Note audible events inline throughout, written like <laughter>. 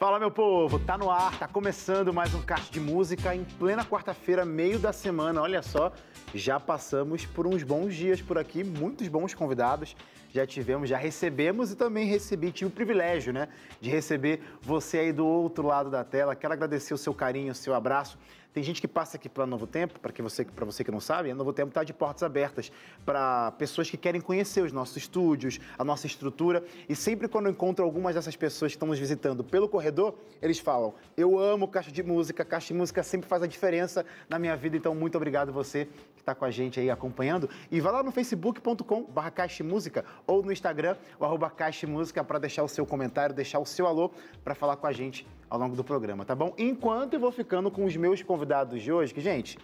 Fala meu povo, tá no ar, tá começando mais um Caixa de Música em plena quarta-feira, meio da semana. Olha só, já passamos por uns bons dias por aqui, muitos bons convidados. Já tivemos, já recebemos e também recebi, tive o privilégio, né, de receber você aí do outro lado da tela. Quero agradecer o seu carinho, o seu abraço. Tem gente que passa aqui pela Novo Tempo, para você, você que não sabe, a Novo Tempo está de portas abertas para pessoas que querem conhecer os nossos estúdios, a nossa estrutura. E sempre quando eu encontro algumas dessas pessoas que estão nos visitando pelo corredor, eles falam: Eu amo Caixa de Música, Caixa de Música sempre faz a diferença na minha vida. Então, muito obrigado você que está com a gente aí acompanhando. E vá lá no facebook.com/barra Música ou no Instagram, o arroba Caixa Música, para deixar o seu comentário, deixar o seu alô para falar com a gente ao longo do programa, tá bom? Enquanto eu vou ficando com os meus convidados de hoje, que, gente,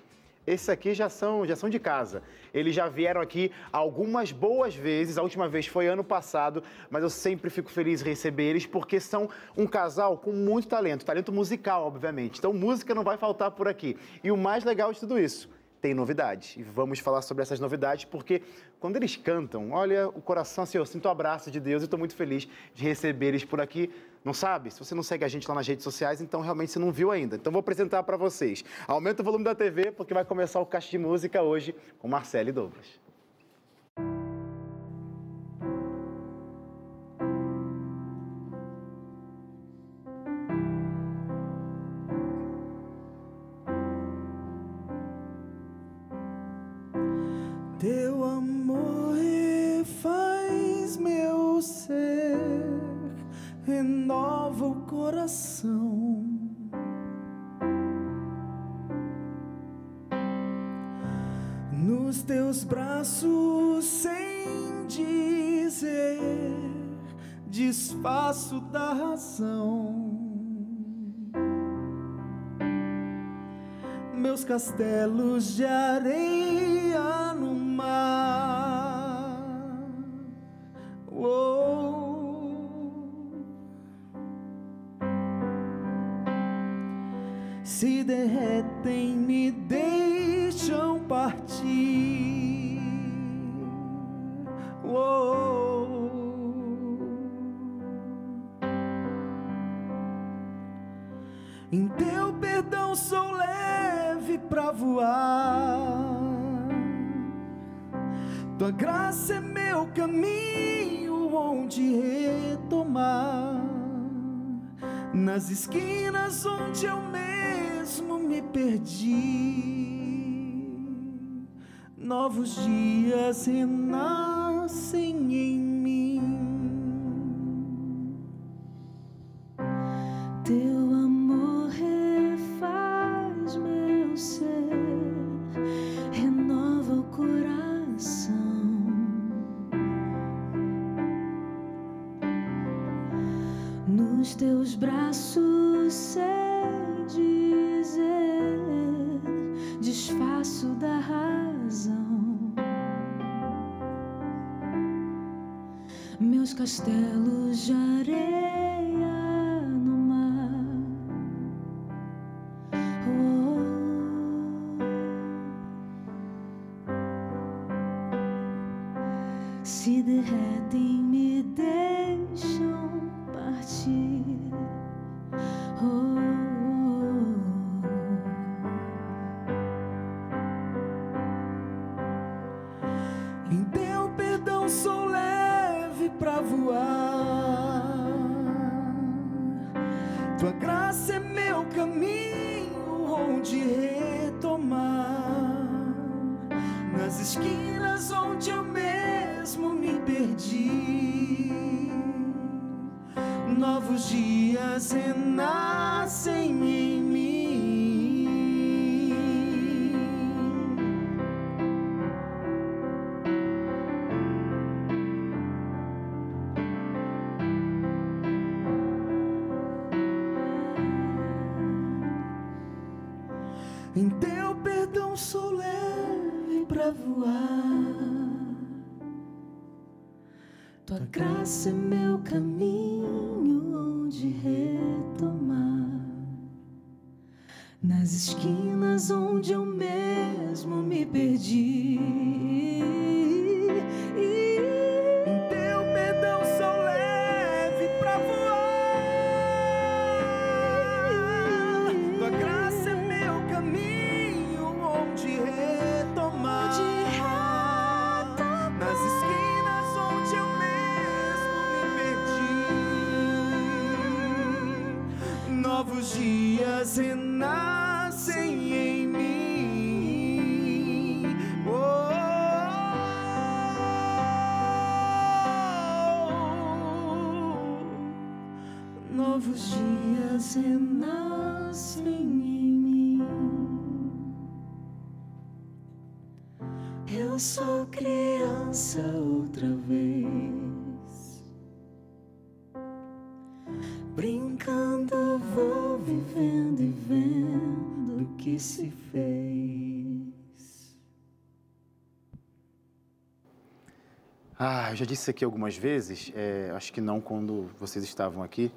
esses aqui já são, já são de casa. Eles já vieram aqui algumas boas vezes. A última vez foi ano passado, mas eu sempre fico feliz em receber eles porque são um casal com muito talento, talento musical, obviamente. Então, música não vai faltar por aqui. E o mais legal de tudo isso, tem novidades. E vamos falar sobre essas novidades, porque quando eles cantam, olha, o coração, assim, eu sinto o abraço de Deus e estou muito feliz de receber eles por aqui. Não sabe? Se você não segue a gente lá nas redes sociais, então realmente você não viu ainda. Então vou apresentar para vocês. Aumenta o volume da TV, porque vai começar o Caixa de Música hoje com Marcelo Douglas. Castelos de areia no mar. Oh. se derretem, Tua graça é meu caminho onde retomar. Nas esquinas onde eu me mesmo me perdi. Novos dias renascem em mim. Em teu perdão sou leve para voar. Tua graça é meu caminho onde retomar. Nas esquinas já disse isso aqui algumas vezes, é, acho que não quando vocês estavam aqui,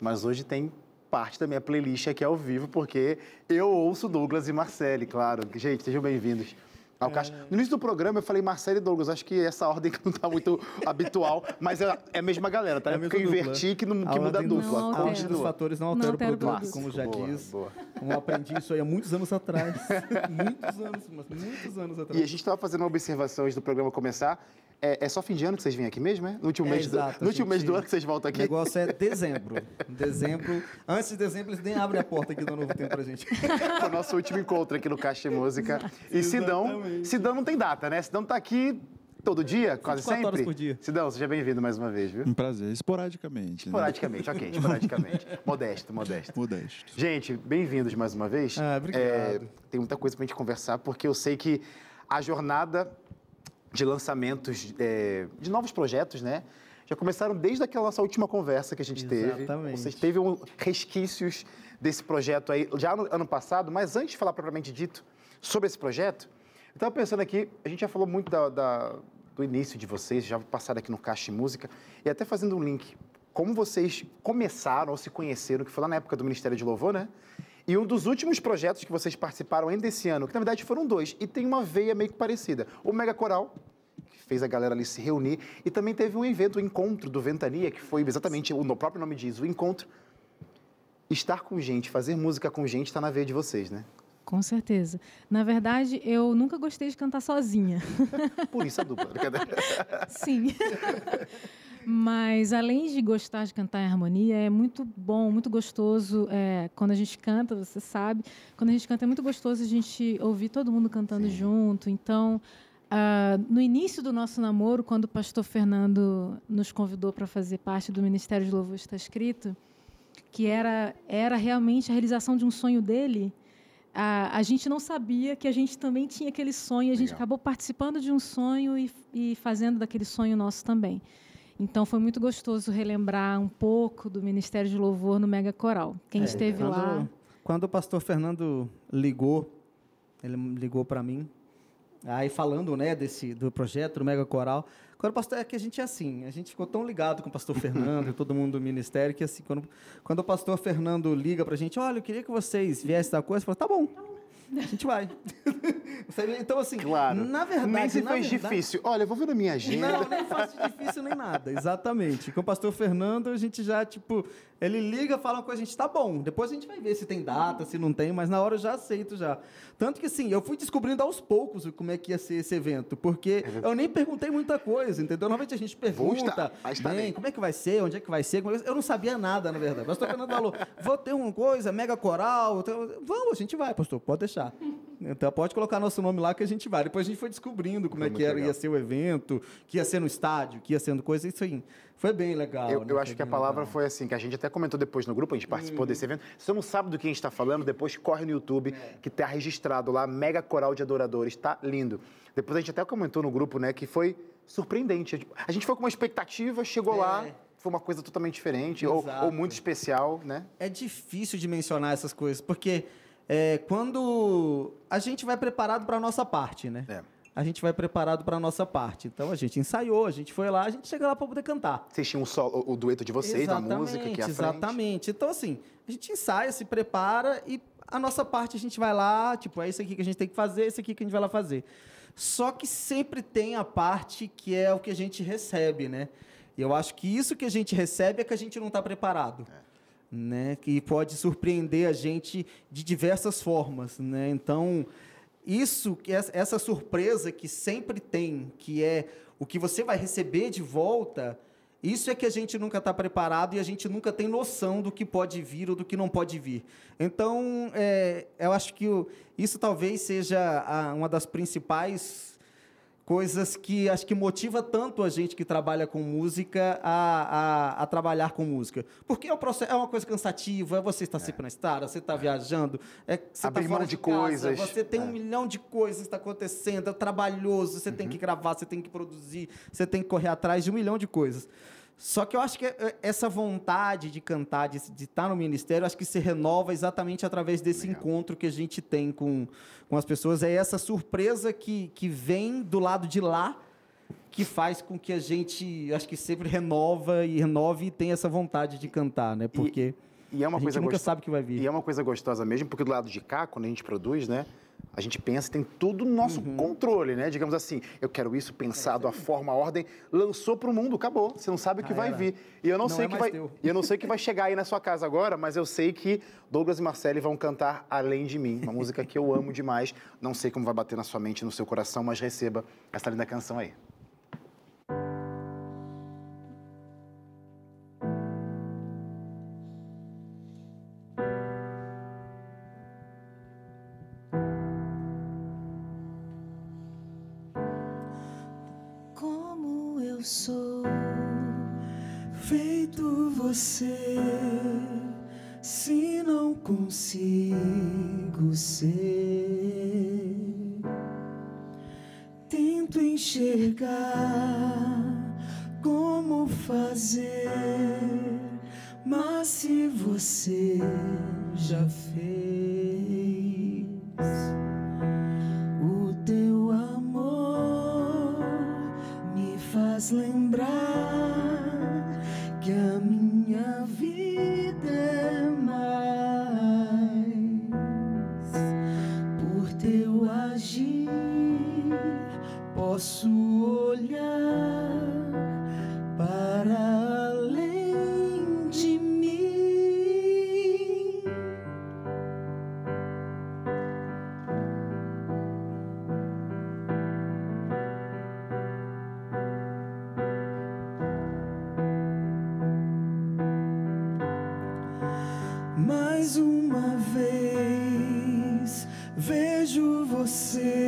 mas hoje tem parte da minha playlist aqui ao vivo, porque eu ouço Douglas e Marcele, claro. Gente, sejam bem-vindos ao Caixa. No início do programa eu falei Marcele e Douglas, acho que essa ordem <laughs> não está muito habitual, mas é, é a mesma galera, tá? É a É porque eu inverti que, não, que A muda a dupla. Não A altera. dos fatores não Não altera o o produto, produto. como já Boa, diz. boa. Como eu aprendi isso aí há muitos anos atrás. <laughs> muitos anos, mas muitos anos atrás. E a gente estava fazendo uma observação antes do programa começar. É, é só fim de ano que vocês vêm aqui mesmo, é? No último, É, mês, do, exato, no a último mês do ano que vocês voltam O aqui? negócio é dezembro. Dezembro. Antes de dezembro, eles nem abrem a porta aqui do Novo Tempo pra gente. <laughs> O nosso último encontro aqui no Caixa de Música. E Sidão, Exatamente. Sidão não tem data, né? Sidão tá aqui todo dia, quase 24 sempre. horas por dia. Sidão, seja bem-vindo mais uma vez, viu? Um prazer, esporadicamente. né? Esporadicamente, ok, esporadicamente. <laughs> modesto, modesto. Modesto. Gente, bem-vindos mais uma vez. Ah, obrigado. É, tem muita coisa pra gente conversar, porque eu sei que a jornada de lançamentos é, de novos projetos, né? Já começaram desde aquela nossa última conversa que a gente teve. Exatamente. Vocês teve um, resquícios desse projeto aí já no ano passado, mas antes de falar propriamente dito sobre esse projeto, estava pensando aqui, a gente já falou muito da- da- do início de vocês, já passaram aqui no Caixa Música, e até fazendo um link. Como vocês começaram ou se conheceram, que foi lá na época do Ministério de Louvor, né? E um dos últimos projetos que vocês participaram ainda esse ano, que na verdade foram dois, e tem uma veia meio que parecida. O Mega Coral, que fez a galera ali se reunir, e também teve um evento, o encontro do Ventania, que foi exatamente, o próprio nome diz, o encontro. Estar com gente, fazer música com gente, está na veia de vocês, né? Com certeza. Na verdade, eu nunca gostei de cantar sozinha. <laughs> Por isso a dupla. Sim. Mas além de gostar de cantar em harmonia, é muito bom, muito gostoso. é, quando a gente canta, você sabe, quando a gente canta é muito gostoso a gente ouvir todo mundo cantando junto. Então, ah, no início do nosso namoro, quando o pastor Fernando nos convidou para fazer parte do Ministério de Louvor Está Escrito, que era, era realmente a realização de um sonho dele, a, a gente não sabia que a gente também tinha aquele sonho, a gente Legal. acabou participando de um sonho e, e fazendo daquele sonho nosso também. Então foi muito gostoso relembrar um pouco do Ministério de Louvor no Mega Coral. Quem É, esteve quando, lá. Quando o pastor Fernando ligou, ele ligou para mim, aí falando, né, desse do projeto do Mega Coral. Quando o pastor é que a gente é assim, a gente ficou tão ligado com o pastor Fernando e todo mundo do ministério que assim, quando, quando o pastor Fernando liga pra gente, olha, eu queria que vocês viessem da coisa, eu falo, tá bom. A gente vai. <laughs> Então, assim, Claro. na verdade. Nem se fez verdade- difícil. Olha, eu vou ver na minha agenda. não, nem faço difícil nem nada, exatamente. Com o pastor Fernando, a gente já, tipo, ele liga, fala uma coisa, a gente tá bom. Depois a gente vai ver se tem data, se não tem, mas na hora eu já aceito já. Tanto que, assim, eu fui descobrindo aos poucos como é que ia ser esse evento, porque eu nem perguntei muita coisa, entendeu? Normalmente a gente pergunta, estar, bem, como é que vai ser, onde é que vai ser, é eu não sabia nada, na verdade. O pastor Fernando falou, vou ter uma coisa, mega coral, vamos, a gente vai, pastor, pode deixar. Então pode colocar nosso nome lá que a gente vai. Depois a gente foi descobrindo como Foi é que era, legal. ia ser o evento, que ia ser no estádio, que ia sendo coisa, isso aí. Foi bem legal. Eu, né? eu acho que a palavra legal. foi assim, que a gente até comentou depois no grupo, a gente participou desse evento. Se você não sabe do que a gente está falando, depois corre no YouTube, que tá registrado lá, Mega Coral de Adoradores, tá lindo. Depois a gente até comentou no grupo, né, que foi surpreendente. A gente foi com uma expectativa, chegou É. lá, foi uma coisa totalmente diferente, ou, ou muito especial, né? É difícil de mencionar essas coisas, porque é, quando a gente vai preparado para a nossa parte, né? É. A gente vai preparado para a nossa parte. Então a gente ensaiou, a gente foi lá, a gente chega lá para poder cantar. Vocês tinham o, solo- o dueto de vocês, a música que é a frente. Exatamente. Então, assim, a gente ensaia, se prepara e a nossa parte a gente vai lá, tipo, é isso aqui que a gente tem que fazer, esse aqui que a gente vai lá fazer. Só que sempre tem a parte que é o que a gente recebe, né? E eu acho que isso que a gente recebe é que a gente não está preparado. Né? Que pode surpreender a gente de diversas formas, né? Então, isso, essa- surpresa que sempre tem, que é o que você vai receber de volta, Isso é que a gente nunca está preparado e a gente nunca tem noção do que pode vir ou do que não pode vir. Então, é, eu acho que isso talvez seja uma das principais coisas que acho que motiva tanto a gente que trabalha com música a, a, a trabalhar com música. Porque é, um processo, é uma coisa cansativa, você está sempre na estrada, você está viajando, é, você Abrir tá mão de casa, coisas. Você tem É. um milhão de coisas que está acontecendo, é trabalhoso, você Uhum. tem que gravar, você tem que produzir, você tem que correr atrás de um milhão de coisas. Só que eu acho que é, essa vontade de cantar, de estar no ministério, acho que se renova exatamente através desse encontro que a gente tem com, com as pessoas. É essa surpresa que, que vem do lado de lá que faz com que a gente, acho que sempre renova e renove e tem essa vontade de cantar, né? Porque E é uma a gente nunca sabe o que vai vir. E é uma coisa gostosa mesmo, porque do lado de cá, quando a gente produz, né? A gente pensa, tem tudo no nosso Uhum. controle, né? Digamos assim, eu quero isso pensado, a forma, a ordem, lançou para o mundo, acabou. Você não sabe o que Já vai era. vir. E eu não, Não sei é o que vai, teu. <laughs> eu não sei que vai chegar aí na sua casa agora, mas eu sei que Douglas e Marcele vão cantar Além de mim, uma música que eu amo demais. Não sei como vai bater na sua mente, no seu coração, mas receba essa linda canção aí. see.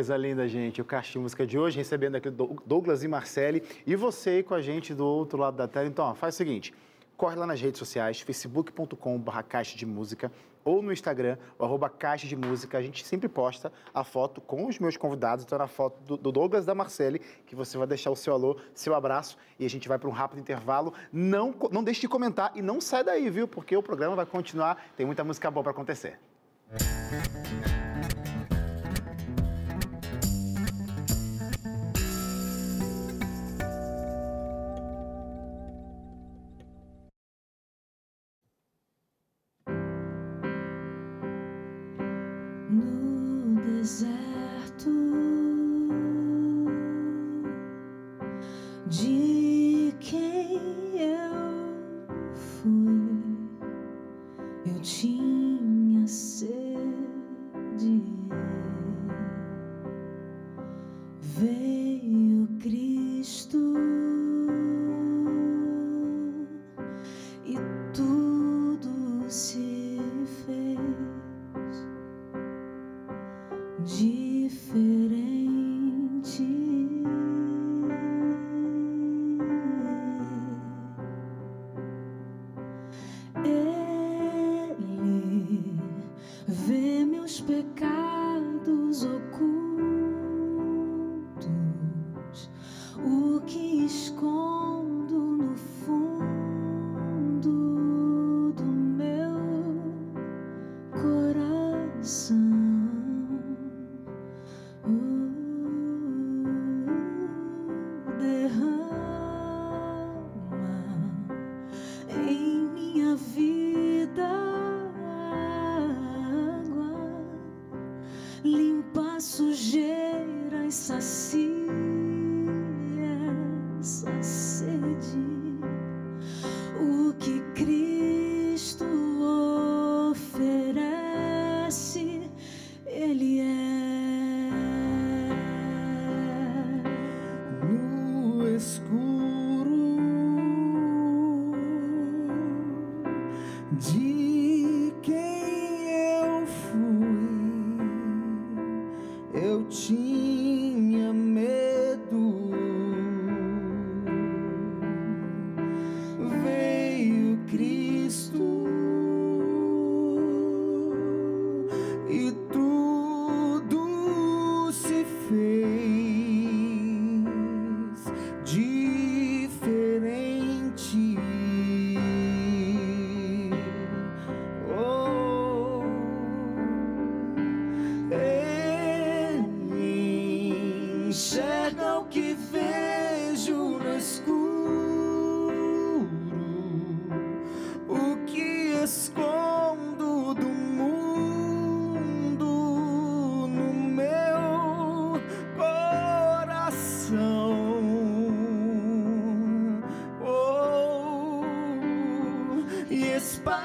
Coisa linda, gente. O Caixa de Música de hoje, recebendo aqui Douglas e Marcele. E você aí com a gente do outro lado da tela. Então, ó, faz o seguinte. Corre lá nas redes sociais, facebook.com.br Caixa de Música ou no Instagram, o arroba Caixa de Música. A gente sempre posta a foto com os meus convidados. Então, na foto do, do Douglas da Marcele, que você vai deixar o seu alô, seu abraço e a gente vai para um rápido intervalo. Não, não deixe de comentar e não sai daí, viu? Porque o programa vai continuar. Tem muita música boa para acontecer. 思 espalha.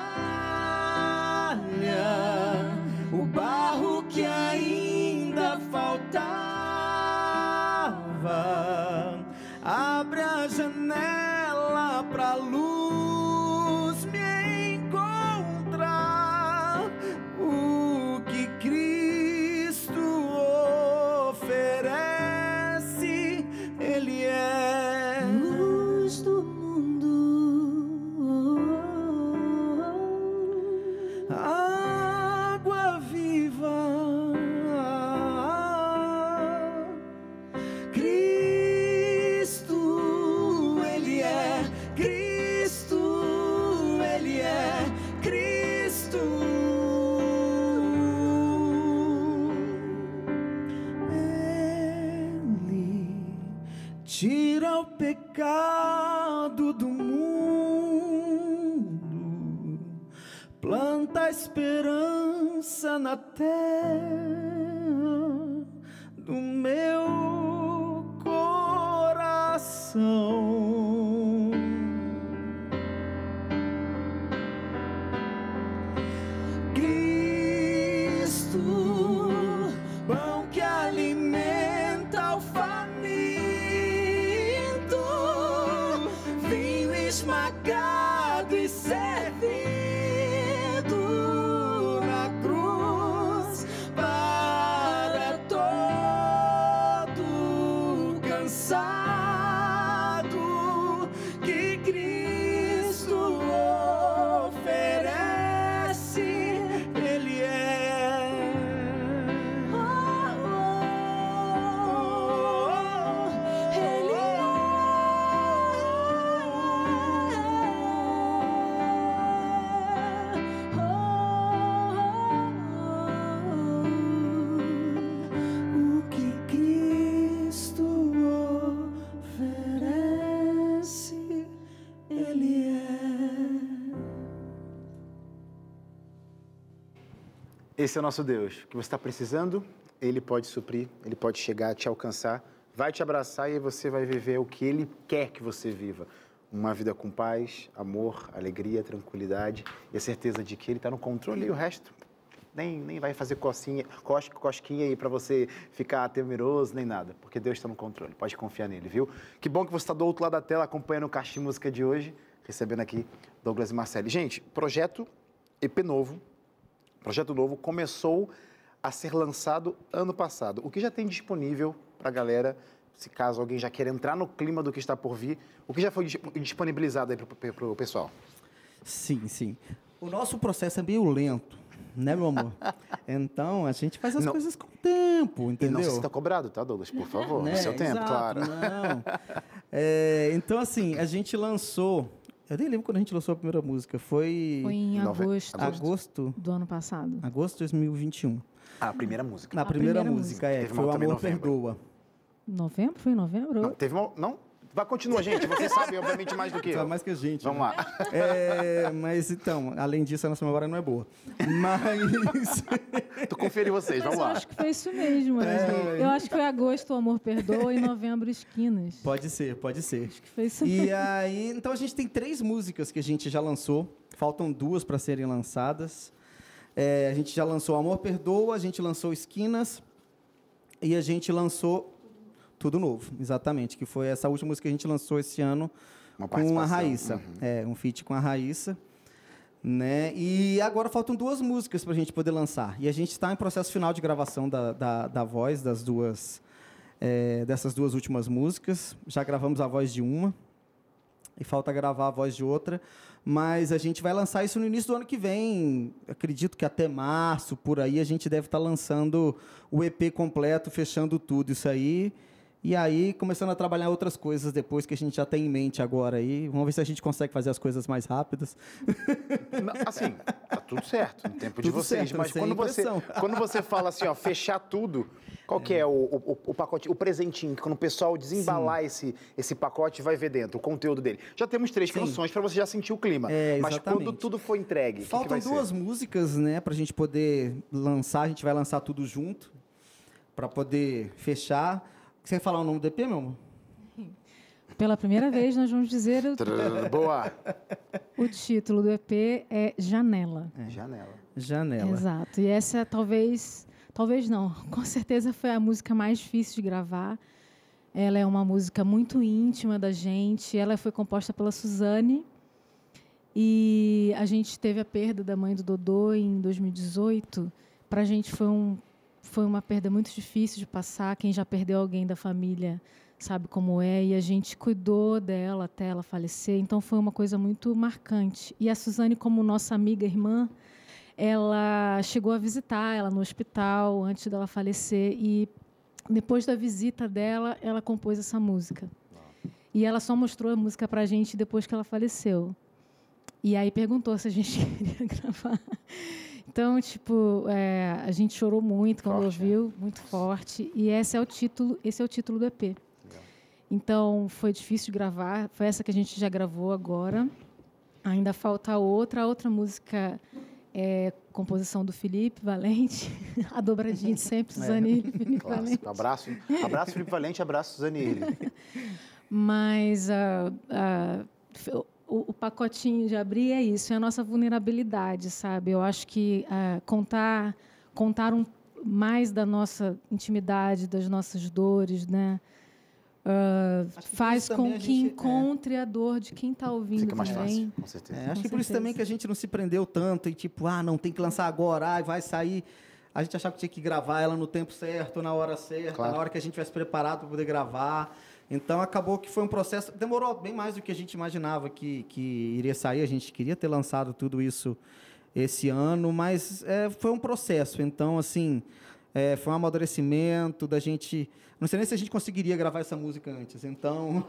Esse é o nosso Deus. O que você está precisando, Ele pode suprir, Ele pode chegar, te alcançar, vai te abraçar e você vai viver o que Ele quer que você viva. Uma vida com paz, amor, alegria, tranquilidade e a certeza de que Ele está no controle e o resto nem, nem vai fazer cocinha, cos, cosquinha aí para você ficar temeroso, nem nada, porque Deus está no controle, pode confiar nele, viu? Que bom que você está do outro lado da tela acompanhando o Caixa de Música de hoje, recebendo aqui Douglas e Marcelo. Gente, projeto EP novo, projeto novo começou a ser lançado ano passado. O que já tem disponível para a galera, se caso alguém já queira entrar no clima do que está por vir, o que já foi disponibilizado aí para o pessoal? Sim, sim. O nosso processo é meio lento né, meu amor? <laughs> Então, a gente faz as não. coisas com tempo, entendeu? E não se está cobrado, tá, Douglas? Por favor, né? no seu tempo, Exato, claro. Não. É, então, assim, a gente lançou... Eu nem lembro quando a gente lançou a primeira música. Foi... Foi em agosto. Agosto. Do ano passado. Agosto de 2021. Ah, a primeira música. Na a primeira, primeira música, música, é. Teve foi o Amor Perdoa. Novembro? Foi em novembro? Não, teve uma... Não? Vai, continua, gente. Vocês sabem, obviamente, mais do que eu. Sabe mais que a gente. Vamos né? lá. É, mas, então, além disso, a nossa memória não é boa. Mas... <laughs> tu confere vocês, vamos mas lá. Eu acho que foi isso mesmo. É... Eu acho que foi agosto, o Amor Perdoa, e novembro, Esquinas. Pode ser, pode ser. Acho que foi isso mesmo. E aí, então, a gente tem três músicas que a gente já lançou. Faltam duas para serem lançadas. É, a gente já lançou Amor Perdoa, a gente lançou Esquinas e a gente lançou tudo novo, exatamente. Que foi essa última música que a gente lançou esse ano com a Raíssa. Uhum. É, um feat com a Raíssa. Né? E agora faltam duas músicas para a gente poder lançar. E a gente está em processo final de gravação da, da, da voz das duas, é, dessas duas últimas músicas. Já gravamos a voz de uma e falta gravar a voz de outra. Mas a gente vai lançar isso no início do ano que vem. Acredito que até março, por aí, a gente deve estar tá lançando o EP completo, fechando tudo isso aí. E aí, começando a trabalhar outras coisas depois que a gente já tem em mente agora aí. Vamos ver se a gente consegue fazer as coisas mais rápidas. Assim, tá tudo certo no tempo tudo de vocês. Certo, mas quando você, <laughs> quando você fala assim, ó, fechar tudo, qual é. que é o, o, o, pacote, o presentinho, que quando o pessoal desembalar esse, esse pacote, vai ver dentro, o conteúdo dele. Já temos três Sim. canções para você já sentir o clima. É, mas quando tudo for entregue, Faltam que que duas ser? músicas, né, pra gente poder lançar. A gente vai lançar tudo junto, para poder fechar. Você quer falar o nome do EP, meu amor? <laughs> Pela primeira vez, nós vamos dizer. O... Boa! <laughs> O título do EP é Janela. É. Janela. Janela. Exato. E essa talvez. Talvez não. <laughs> Com certeza foi a música mais difícil de gravar. Ela é uma música muito íntima da gente. Ela foi composta pela Suzane. E a gente teve a perda da mãe do Dodô em 2018. Para a gente foi um foi uma perda muito difícil de passar. Quem já perdeu alguém da família sabe como é. E a gente cuidou dela até ela falecer. Então foi uma coisa muito marcante. E a Suzane, como nossa amiga irmã, ela chegou a visitar ela no hospital antes dela falecer. E depois da visita dela, ela compôs essa música. E ela só mostrou a música para a gente depois que ela faleceu. E aí perguntou se a gente <laughs> queria gravar. Então, tipo, é, a gente chorou muito quando forte, ouviu, é. muito forte. E esse é o título, esse é o título do EP. Legal. Então, foi difícil de gravar. Foi essa que a gente já gravou agora. Ainda falta outra. A outra música é composição do Felipe Valente. <laughs> a dobradinha de sempre, Suzane <laughs> é. Felipe Valente. Abraço, abraço Felipe Valente, abraço Suzane <laughs> Mas uh, uh, o, o, pacotinho de abrir é isso, é a nossa vulnerabilidade, sabe? Eu acho que uh, contar, contar um, mais da nossa intimidade, das nossas dores, né? Uh, faz com que gente, encontre é. a dor de quem está ouvindo Fica mais também. Fácil, com certeza. É, acho que por isso também que a gente não se prendeu tanto e tipo, ah, não tem que lançar agora, ah, vai sair. A gente achava que tinha que gravar ela no tempo certo, na hora certa, claro. na hora que a gente estivesse preparado para poder gravar. Então acabou que foi um processo. Demorou bem mais do que a gente imaginava que, que iria sair. A gente queria ter lançado tudo isso esse ano, mas é, foi um processo. Então, assim, é, foi um amadurecimento da gente. Não sei nem se a gente conseguiria gravar essa música antes, então.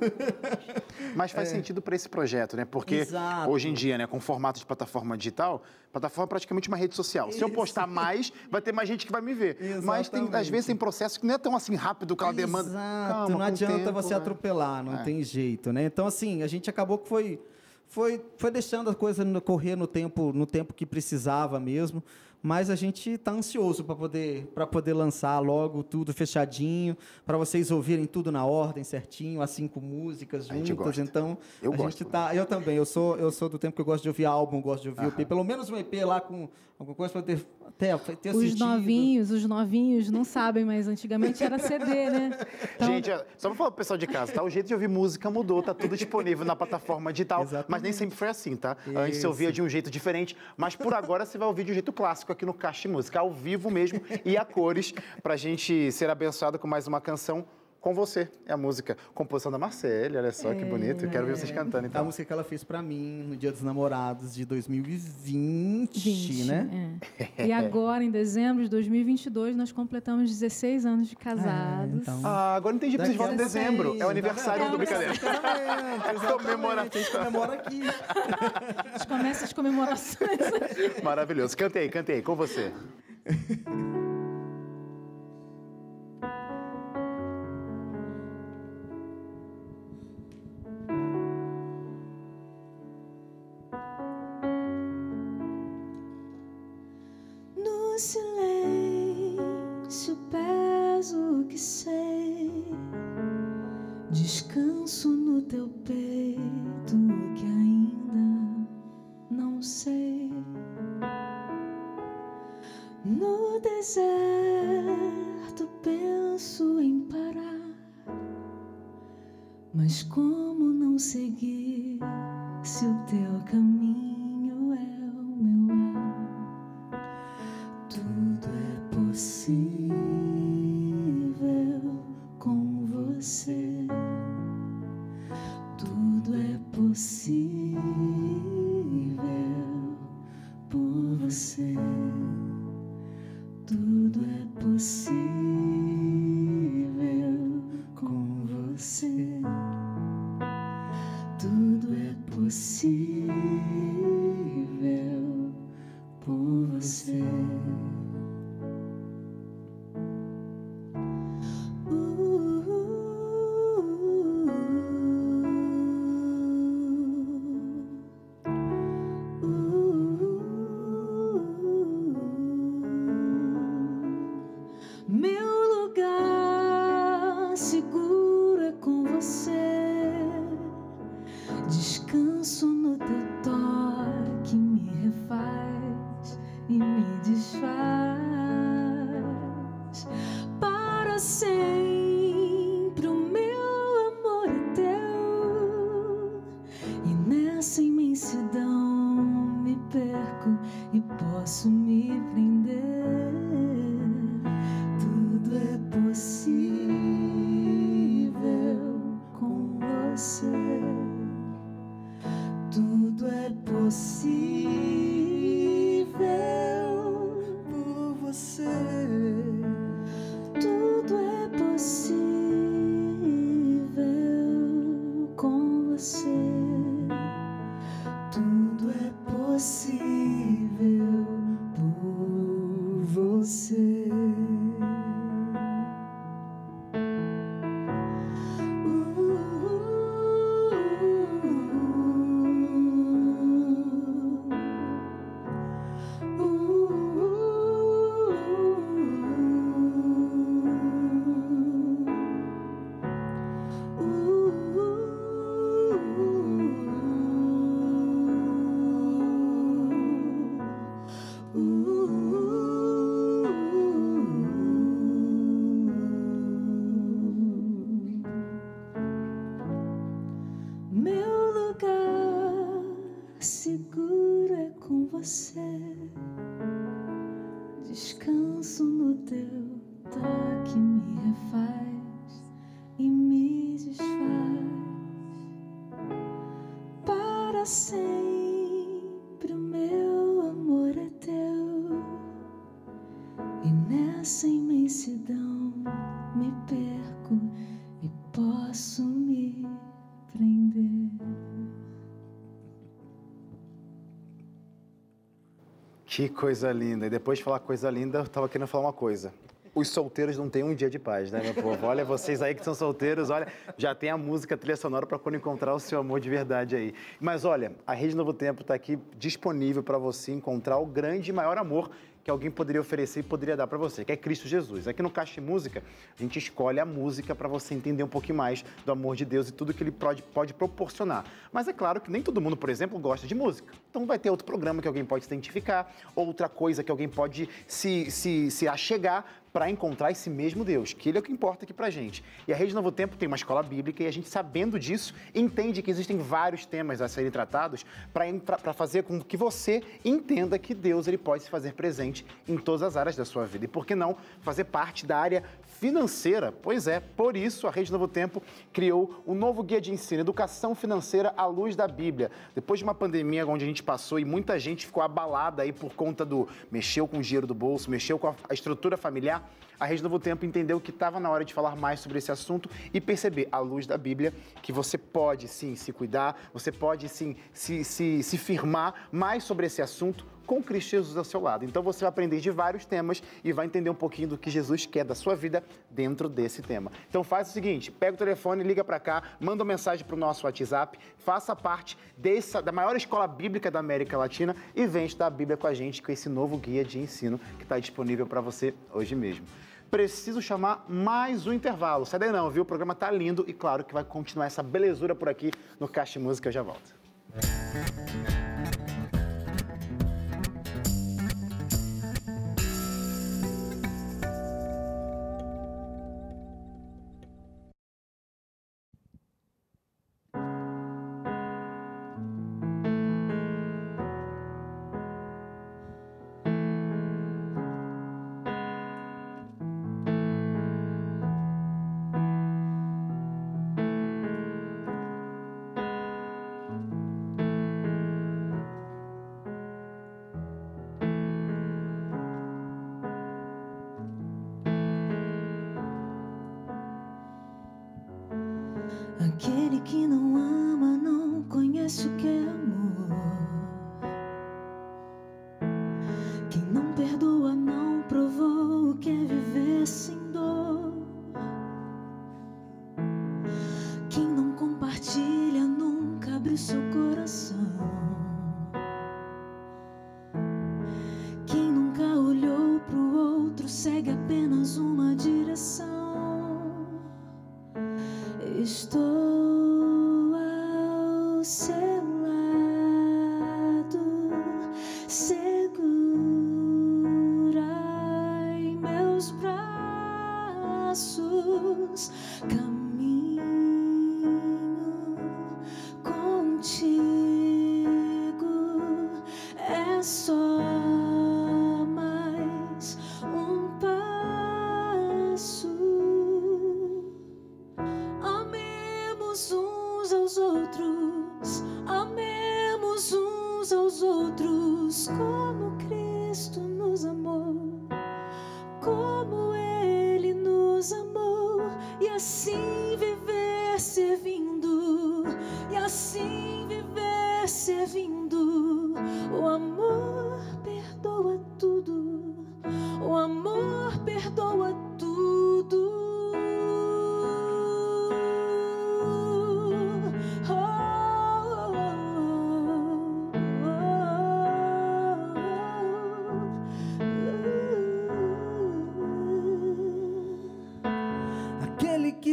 <laughs> Mas faz é. sentido para esse projeto, né? Porque Exato. hoje em dia, né, com formato de plataforma digital, plataforma é praticamente uma rede social. Se eu postar mais, vai ter mais gente que vai me ver. Exatamente. Mas tem, às vezes tem processo que não é tão assim rápido que ela demanda. Exato, não adianta tempo, você né? atropelar, não é. tem jeito, né? Então, assim, a gente acabou que foi foi, foi deixando a coisa correr no tempo, no tempo que precisava mesmo. Mas a gente está ansioso para poder, pra poder lançar logo tudo fechadinho, para vocês ouvirem tudo na ordem certinho, as cinco músicas juntas. Então, Eu a gosto gente tá. Eu também, eu sou, eu sou do tempo que eu gosto de ouvir álbum, gosto de ouvir EP. Pelo menos um EP lá com alguma coisa para ter, ter Os sentido. novinhos, os novinhos não sabem, mas antigamente era CD, né? Então, Gente, só pra falar pro pessoal de casa, tá? O jeito de ouvir música mudou, tá tudo disponível na plataforma digital. Mas nem Exatamente. sempre foi assim, tá? Antes você ouvia de um jeito diferente, mas por agora você vai ouvir de um jeito clássico aqui no Caixa de Música, ao vivo mesmo e a cores, pra gente ser abençoado com mais uma canção com você. É a música. Composição da Marcele, olha só que bonito. Eu quero ver vocês cantando A então. música que ela fez para mim no Dia dos Namorados de 2020, 20, né? é. E agora, em dezembro de 2022, nós completamos 16 anos de casados. então. Ah, agora entendi, vocês Daqui voltam em a dezembro. seis, É o aniversário tá do brincadeira. Casamento, Comemoração. A gente comemora aqui. A gente começa as comemorações aqui. Maravilhoso. Cantei, cantei, com você. <laughs> Que coisa linda. E depois de falar coisa linda, eu tava querendo falar uma coisa. Os solteiros não têm um dia de paz, né, meu povo? Olha, vocês aí que são solteiros, olha, já tem a música, a trilha sonora para quando encontrar o seu amor de verdade aí. Mas olha, a Rede Novo Tempo está aqui disponível para você encontrar o grande e maior amor que alguém poderia oferecer e poderia dar para você, que é Cristo Jesus. Aqui no Caixa Música, a gente escolhe a música para você entender um pouquinho mais do amor de Deus e tudo que ele pode, pode proporcionar. Mas é claro que nem todo mundo, por exemplo, gosta de música. Então vai ter outro programa que alguém pode se identificar, outra coisa que alguém pode se, se, se achegar para encontrar esse mesmo Deus, que ele é o que importa aqui para gente. E a Rede Novo Tempo tem uma escola bíblica e a gente, sabendo disso, entende que existem vários temas a serem tratados para fazer com que você entenda que Deus ele pode se fazer presente em todas as áreas da sua vida. E por que não fazer parte da área financeira? Pois é, por isso a Rede Novo Tempo criou um novo guia de ensino, Educação Financeira à Luz da Bíblia. Depois de uma pandemia onde a gente passou e muita gente ficou abalada aí por conta do mexeu com o dinheiro do bolso, mexeu com a estrutura familiar, a Rede Novo Tempo entendeu que estava na hora de falar mais sobre esse assunto e perceber, à luz da Bíblia, que você pode sim se cuidar, você pode sim se, se, se firmar mais sobre esse assunto com Cristo Jesus ao seu lado. Então você vai aprender de vários temas e vai entender um pouquinho do que Jesus quer da sua vida dentro desse tema. Então faz o seguinte, pega o telefone, liga para cá, manda uma mensagem para o nosso WhatsApp, faça parte dessa, da maior escola bíblica da América Latina e vem estudar a Bíblia com a gente com esse novo guia de ensino que está disponível para você hoje mesmo preciso chamar mais um intervalo. Sai daí não, viu? O programa tá lindo e claro que vai continuar essa belezura por aqui no Caixa Música. Eu já volto. isso que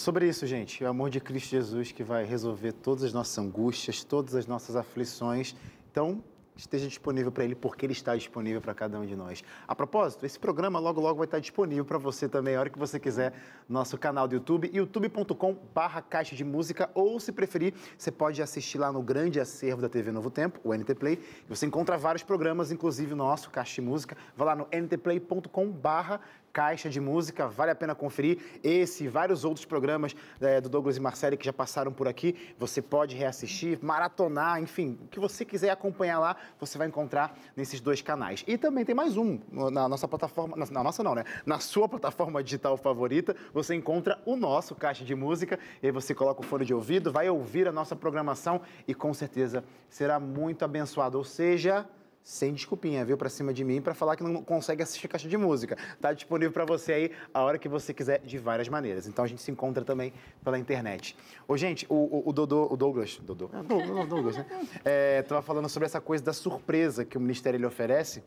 sobre isso, gente. É o amor de Cristo Jesus que vai resolver todas as nossas angústias, todas as nossas aflições. Então, esteja disponível para Ele, porque Ele está disponível para cada um de nós. A propósito, esse programa logo, logo vai estar disponível para você também, a hora que você quiser, no nosso canal do YouTube, youtube.com/barra caixa de música, ou se preferir, você pode assistir lá no grande acervo da TV Novo Tempo, o NT Play. Você encontra vários programas, inclusive o nosso, Caixa de Música. Vai lá no ntplay.com/barra Caixa de Música, vale a pena conferir. Esse e vários outros programas eh, do Douglas e Marcelo que já passaram por aqui, você pode reassistir, maratonar, enfim, o que você quiser acompanhar lá, você vai encontrar nesses dois canais. E também tem mais um na nossa plataforma, na, na nossa não, né? Na sua plataforma digital favorita, você encontra o nosso Caixa de Música, e aí você coloca o fone de ouvido, vai ouvir a nossa programação e com certeza será muito abençoado. Ou seja, sem desculpinha, viu, pra cima de mim para falar que não consegue assistir caixa de música. Tá disponível para você aí a hora que você quiser, de várias maneiras. Então a gente se encontra também pela internet. Ô, gente, o, o, o Dodô, o Douglas, Dodô, é, Douglas, Douglas, né? É, tava falando sobre essa coisa da surpresa que o ministério ele oferece.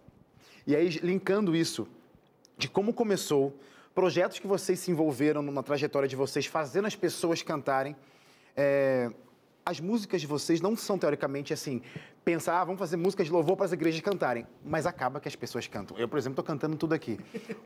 E aí, linkando isso de como começou, projetos que vocês se envolveram numa trajetória de vocês, fazendo as pessoas cantarem. É, as músicas de vocês não são teoricamente assim, pensar, ah, vamos fazer músicas de louvor para as igrejas cantarem, mas acaba que as pessoas cantam. Eu, por exemplo, estou cantando tudo aqui.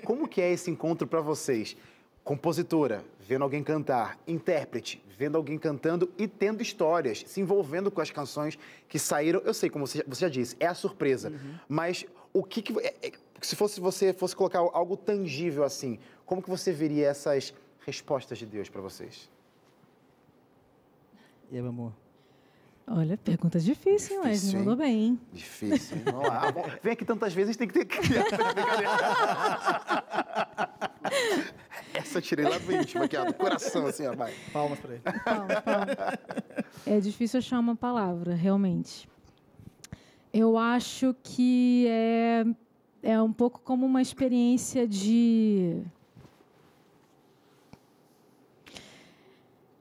Como que é esse encontro para vocês? Compositora, vendo alguém cantar, intérprete, vendo alguém cantando e tendo histórias, se envolvendo com as canções que saíram. Eu sei, como você já, você já disse, é a surpresa. Mas o que, que é- é- se fosse você fosse colocar algo tangível assim, como que você veria essas respostas de Deus para vocês? E aí, meu amor? Olha, pergunta difícil, mas Difícil, mandou bem. hein? Difícil, hein? Vamos lá. <laughs> Vem aqui tantas vezes, a gente tem que ter <laughs> que. Essa eu tirei lá do íntimo, aqui, ó, do coração, assim, ó, vai. Palmas pra ele. Palma, palma. É difícil achar uma palavra, realmente. Eu acho que é, é um pouco como uma experiência de.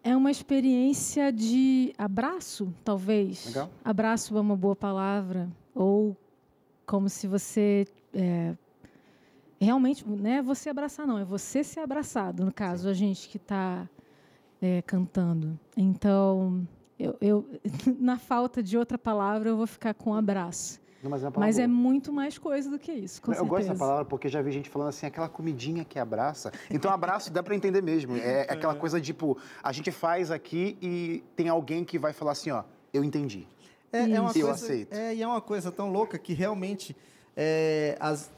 É uma experiência de abraço, talvez. Legal. Abraço é uma boa palavra. Ou como se você. é, realmente, não é você abraçar, não. É você ser abraçado, no caso, a gente que está é, cantando. Então, eu, eu- <laughs> na falta de outra palavra, eu vou ficar com abraço. Não, mas é Mas é muito mais coisa do que isso, com eu certeza. gosto dessa palavra porque já vi gente falando assim, aquela comidinha que abraça. Então, abraço dá para entender mesmo. <laughs> É aquela coisa, tipo, a gente faz aqui e tem alguém que vai falar assim, ó, eu entendi. É, é uma. Eu coisa, aceito. É, e é uma coisa tão louca que realmente. é, as,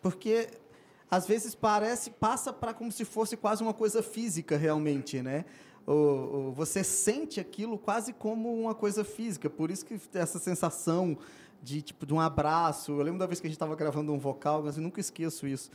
porque às vezes parece, passa para como se fosse quase uma coisa física realmente, né? O, o- você sente aquilo quase como uma coisa física, por isso que essa sensação de tipo de um abraço. Eu lembro da vez que a gente estava gravando um vocal, mas eu nunca esqueço isso.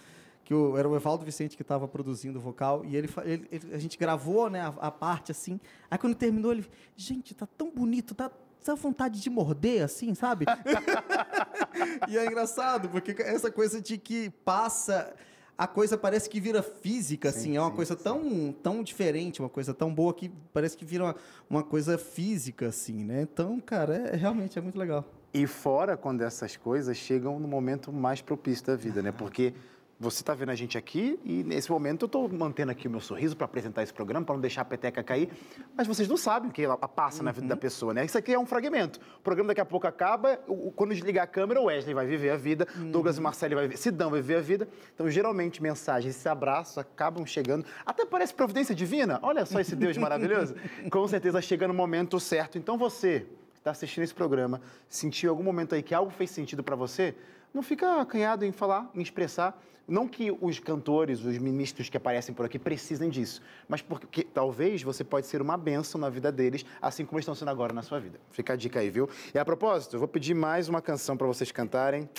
Que era o Evaldo Vicente que estava produzindo o vocal, e ele, ele- ele- a gente gravou né, a, a parte assim. Aí quando terminou, ele. Gente, tá tão bonito, tá, tá vontade de morder, assim, sabe? <laughs> e é engraçado, porque essa coisa de que passa. A coisa parece que vira física, assim. Sim, é uma sim, coisa tão, tão diferente, uma coisa tão boa que parece que vira uma, uma coisa física, assim, né? Então, cara, é, realmente é muito legal. E fora quando essas coisas chegam no momento mais propício da vida, né? Porque você está vendo a gente aqui e nesse momento eu estou mantendo aqui o meu sorriso para apresentar esse programa, para não deixar a peteca cair, mas vocês não sabem o que ela passa na vida da pessoa, né? Isso aqui é um fragmento. O programa daqui a pouco acaba, o- quando desligar a câmera, o Wesley vai viver a vida, Douglas e Marcelo vai viver, Sidão vai viver a vida. Então, geralmente, mensagens, esses abraços acabam chegando. Até parece providência divina. Olha só esse Deus maravilhoso. <laughs> Com certeza chega no momento certo. Então, você está assistindo esse programa, sentiu algum momento aí que algo fez sentido para você, não fica acanhado em falar, em expressar. Não que os cantores, os ministros que aparecem por aqui precisem disso, mas porque talvez você pode ser uma bênção na vida deles, assim como estão sendo agora na sua vida. Fica a dica aí, viu? E a propósito, eu vou pedir mais uma canção para vocês cantarem.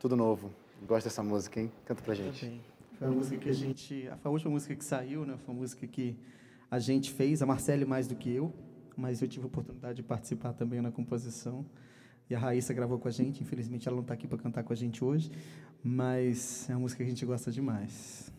Tudo novo. Gosto dessa música, hein? Canta pra gente. Foi a música que a gente. A última música que saiu, né? Foi uma música que a gente fez, a Marcele mais do que eu, mas eu tive a oportunidade de participar também na composição. E a Raíssa gravou com a gente, infelizmente ela não está aqui para cantar com a gente hoje, mas é uma música que a gente gosta demais.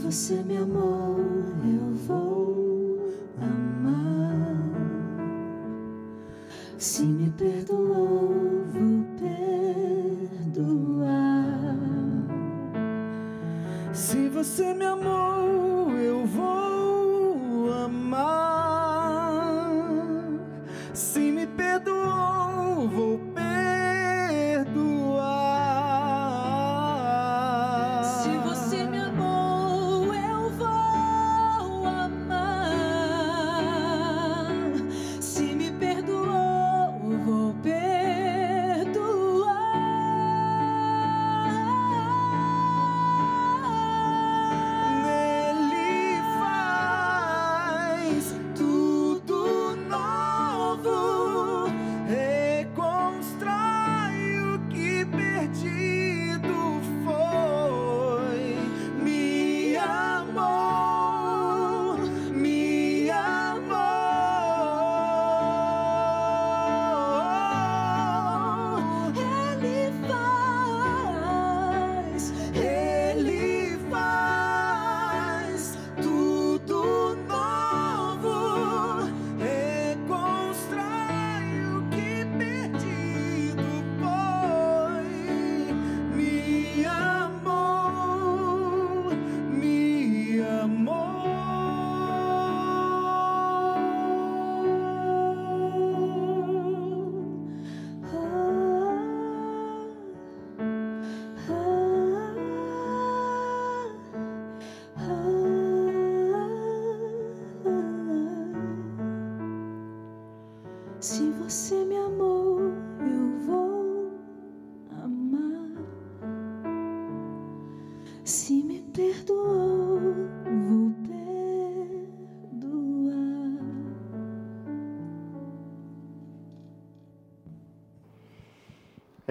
Você me amou, eu vou amar. Se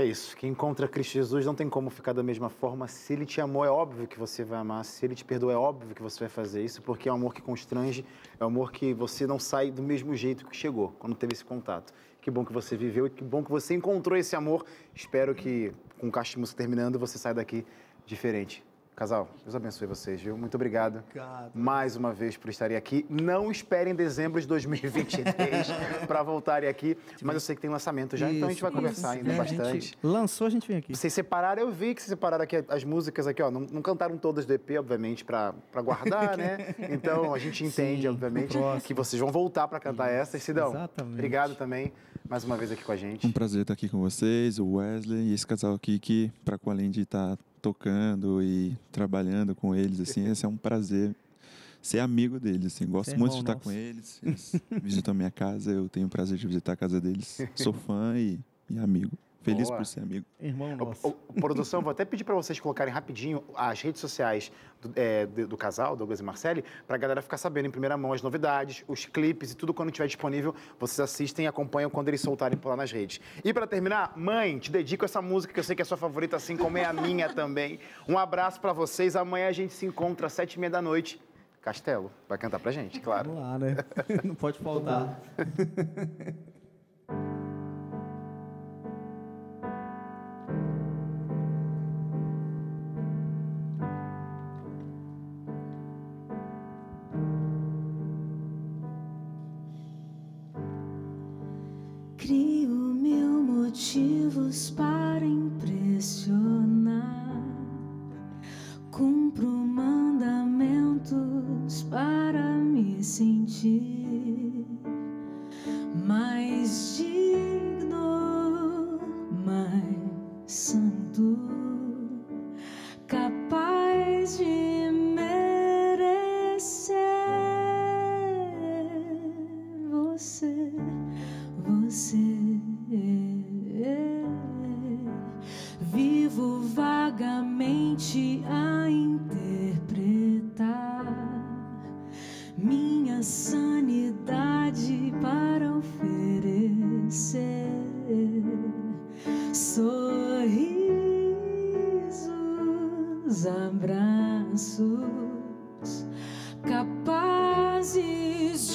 isso. Quem encontra Cristo Jesus não tem como ficar da mesma forma. Se ele te amou, é óbvio que você vai amar. Se ele te perdoou, é óbvio que você vai fazer isso, porque é um amor que constrange, é um amor que você não sai do mesmo jeito que chegou, quando teve esse contato. Que bom que você viveu e que bom que você encontrou esse amor. Espero que, com o Caixa terminando, você saia daqui diferente. Casal, Deus abençoe vocês, viu? Muito obrigado. Obrigado. Mais uma vez por estarem aqui. Não esperem dezembro de 2023 <laughs> para voltarem aqui, mas eu sei que tem lançamento já, então a gente vai Isso, conversar isso. ainda É, a bastante. gente lançou, a gente vem aqui. Vocês separaram, eu vi que vocês separaram aqui as músicas aqui, ó. Não, não cantaram todas do EP, obviamente, para guardar, né? <laughs> Então a gente entende, Sim, obviamente, que vocês vão voltar para cantar essas. Sidão, exatamente. obrigado também mais uma vez aqui com a gente. Um prazer estar aqui com vocês, o Wesley e esse casal aqui que, para além de estar tocando e trabalhando com eles, assim, esse é um prazer ser amigo deles, assim, gosto muito de estar com eles. Eles visitam a minha casa, eu tenho o prazer de visitar a casa deles. <laughs> Sou fã e, e amigo. Feliz Boa. por ser amigo. Irmão nosso. ô, produção, vou até pedir para vocês colocarem rapidinho as redes sociais do, é, do- do casal, Douglas e Marcele, para a galera ficar sabendo em primeira mão as novidades, os clipes e tudo quando estiver disponível, vocês assistem e acompanham quando eles soltarem por lá nas redes. E para terminar, mãe, te dedico essa música que eu sei que é sua favorita, assim como é a minha <laughs> também. Um abraço para vocês. Amanhã a gente se encontra às sete e meia da noite. Castelo, vai cantar pra gente, claro. Vamos lá, né? <laughs> Não pode faltar. Sorrisos, abraços capazes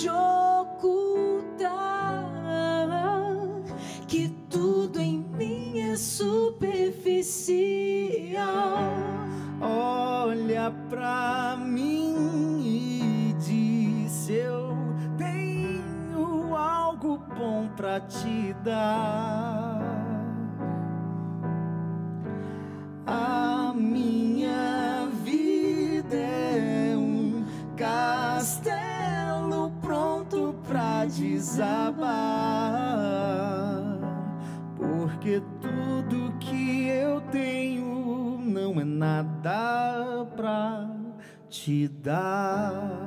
de ocultar que tudo em mim é superficial. Olha pra mim e diz: Eu tenho algo bom pra te dar. Te dar.